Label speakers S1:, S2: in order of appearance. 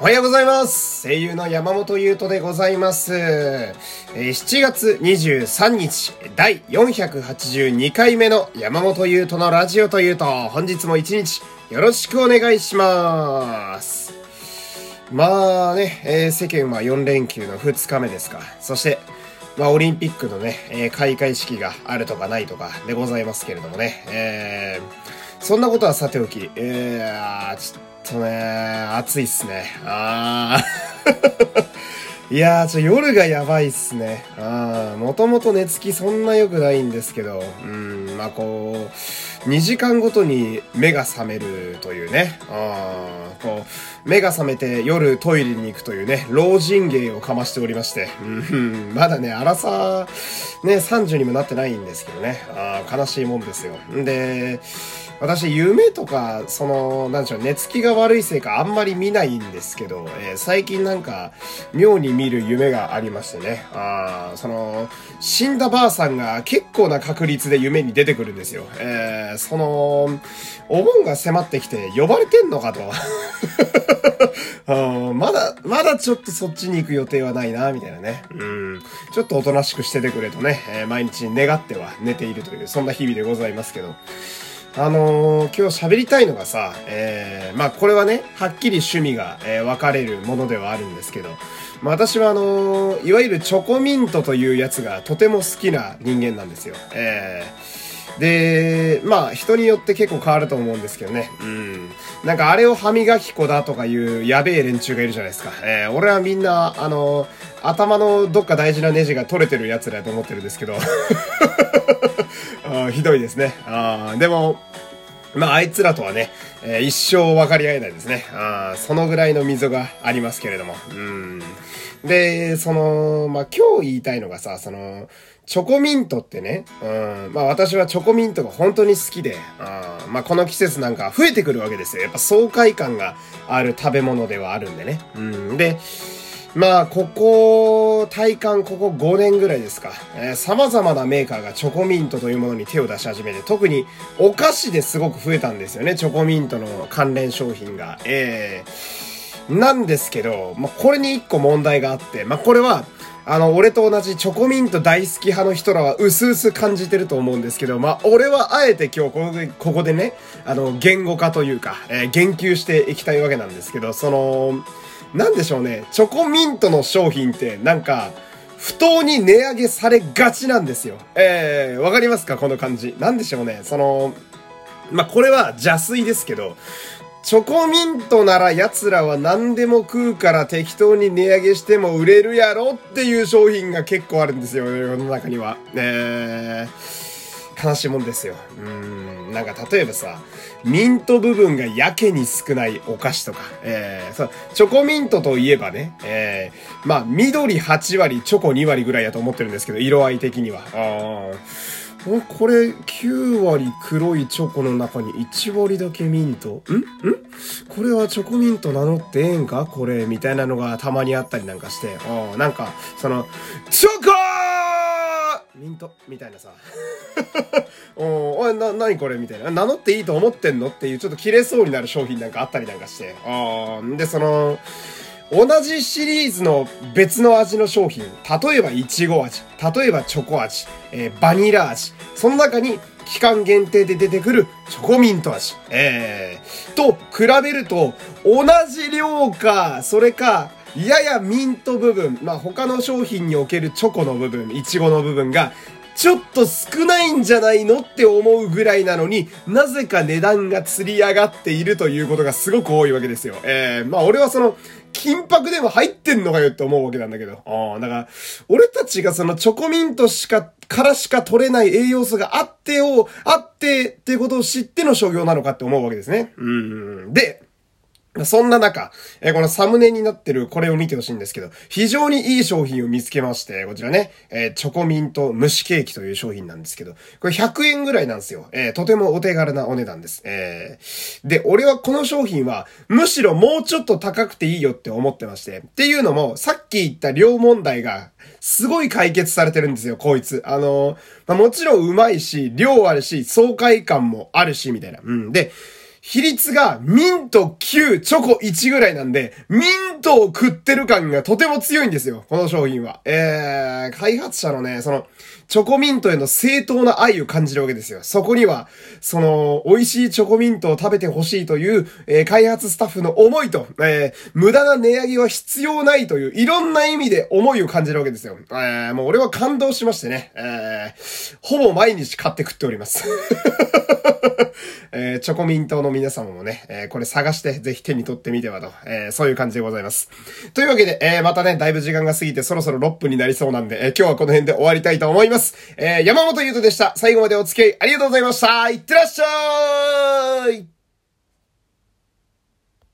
S1: おはようございます声優の山本優斗でございます。7月23日、第482回目の山本優斗のラジオというと、本日も一日よろしくお願いします。まあね、えー世間は4連休の2日目ですか。そして、まあオリンピックのね、えー開会式があるとかないとかでございますけれどもね、えーそんなことはさておき、えー、ちょっとね、暑いっすね。あー。いやー、ちょ、夜がやばいっすね。あー、もともと寝つきそんな良くないんですけど、うん、まあこう、2時間ごとに目が覚めるというね、あー、こう、目が覚めて夜トイレに行くというね、老人芸をかましておりまして、うん、まだね、荒さ、ね、30にもなってないんですけどね、あー悲しいもんですよ。んで、私、夢とか、その、なんでしょう、寝つきが悪いせいかあんまり見ないんですけど、えー最近なんか、妙に見る夢がありましてね。あーその、死んだばあさんが結構な確率で夢に出てくるんですよ。えーその、お盆が迫ってきて呼ばれてんのかと。まだ、まだちょっとそっちに行く予定はないな、みたいなね。うん。ちょっとおとなしくしててくれとね、えー毎日願っては寝ているという、そんな日々でございますけど。あのー今日喋りたいのがさ、えー、まあこれはね、はっきり趣味が、えー分かれるものではあるんですけど、まあ私はあのーいわゆるチョコミントというやつがとても好きな人間なんですよ。えー、で、まあ人によって結構変わると思うんですけどね。うん。なんかあれを歯磨き粉だとかいうやべえ連中がいるじゃないですか。えー、俺はみんな、あの頭のどっか大事なネジが取れてるやつだと思ってるんですけど。あひどいですね。あでも、まあ、あいつらとはね、えー一生分かり合えないですね。あそのぐらいの溝がありますけれども。うん。で、その、まあ、今日言いたいのがさ、その、チョコミントってね、うん、まあ私はチョコミントが本当に好きで、あまあこの季節なんか増えてくるわけですよ。やっぱ爽快感がある食べ物ではあるんでね。うん。で、まあ、ここ、体感ここ5年ぐらいですか。えー様々なメーカーがチョコミントというものに手を出し始めて、特にお菓子ですごく増えたんですよね。チョコミントの関連商品が。えー、なんですけど、まあ、これに一個問題があって、まあ、これは、あの、俺と同じチョコミント大好き派の人らは薄々感じてると思うんですけど、まあ、俺はあえて今日ここで、ここでね、あの、言語化というか、えー言及していきたいわけなんですけど、その、なんでしょうね、チョコミントの商品って、なんか、不当に値上げされがちなんですよ。えー、わかりますか？この感じ。なんでしょうね、その、まあ、これは邪推ですけど、チョコミントなら奴らは何でも食うから適当に値上げしても売れるやろっていう商品が結構あるんですよ、世の中には。えー、悲しいもんですよ。うん、なんか例えばさ、ミント部分がやけに少ないお菓子とか、えー、そう、チョコミントといえばね、えー、まあ、緑8割、チョコ2割ぐらいやと思ってるんですけど、色合い的には。あー。これ9割黒いチョコの中に1割だけミント？ん？ん？これはチョコミント名乗ってええんか？これみたいなのがたまにあったりなんかして。あーなんかそのチョコミントみたいなさ。おおな何これみたいな。名乗っていいと思ってんのっていうちょっと切れそうになる商品なんかあったりなんかして。あでその同じシリーズの別の味の商品、例えばいちご味、例えばチョコ味、えーバニラ味、その中に期間限定で出てくるチョコミント味、えー、と比べると同じ量か、それか、ややミント部分、まあ、他の商品におけるチョコの部分、いちごの部分が、ちょっと少ないんじゃないのって思うぐらいなのになぜか値段が釣り上がっているということがすごく多いわけですよ。えー、まあ俺はその、金箔でも入ってんのかよって思うわけなんだけど。ああ、だから、俺たちがそのチョコミントしか、からしか取れない栄養素があってを、あってっていうことを知っての商業なのかって思うわけですね。うん。で、そんな中、えこのサムネになってるこれを見てほしいんですけど、非常にいい商品を見つけまして、こちらね、えチョコミント蒸しケーキという商品なんですけど、これ100円ぐらいなんですよ。えとてもお手軽なお値段です。えで、俺はこの商品は、むしろもうちょっと高くていいよって思ってまして。っていうのも、さっき言った量問題が、すごい解決されてるんですよ、こいつ。あのま、もちろんうまいし、量あるし、爽快感もあるし、みたいな。うん。で、比率がミント9、チョコ1ぐらいなんで、ミントを食ってる感がとても強いんですよ、この商品は。えー、開発者のね、その、チョコミントへの正当な愛を感じるわけですよ。そこには、その、美味しいチョコミントを食べてほしいという、えー、開発スタッフの思いと、えー、無駄な値上げは必要ないという、いろんな意味で思いを感じるわけですよ。えー、もう俺は感動しましてね、えー、ほぼ毎日買って食っております。えー、チョコミントの皆様もね、えー、これ探してぜひ手に取ってみてはと、えー、そういう感じでございます。というわけで、えー、またね、だいぶ時間が過ぎてそろそろ6分になりそうなんで、えー、今日はこの辺で終わりたいと思います。えー、山本優斗でした。最後までお付き合いありがとうございました。いってらっしゃい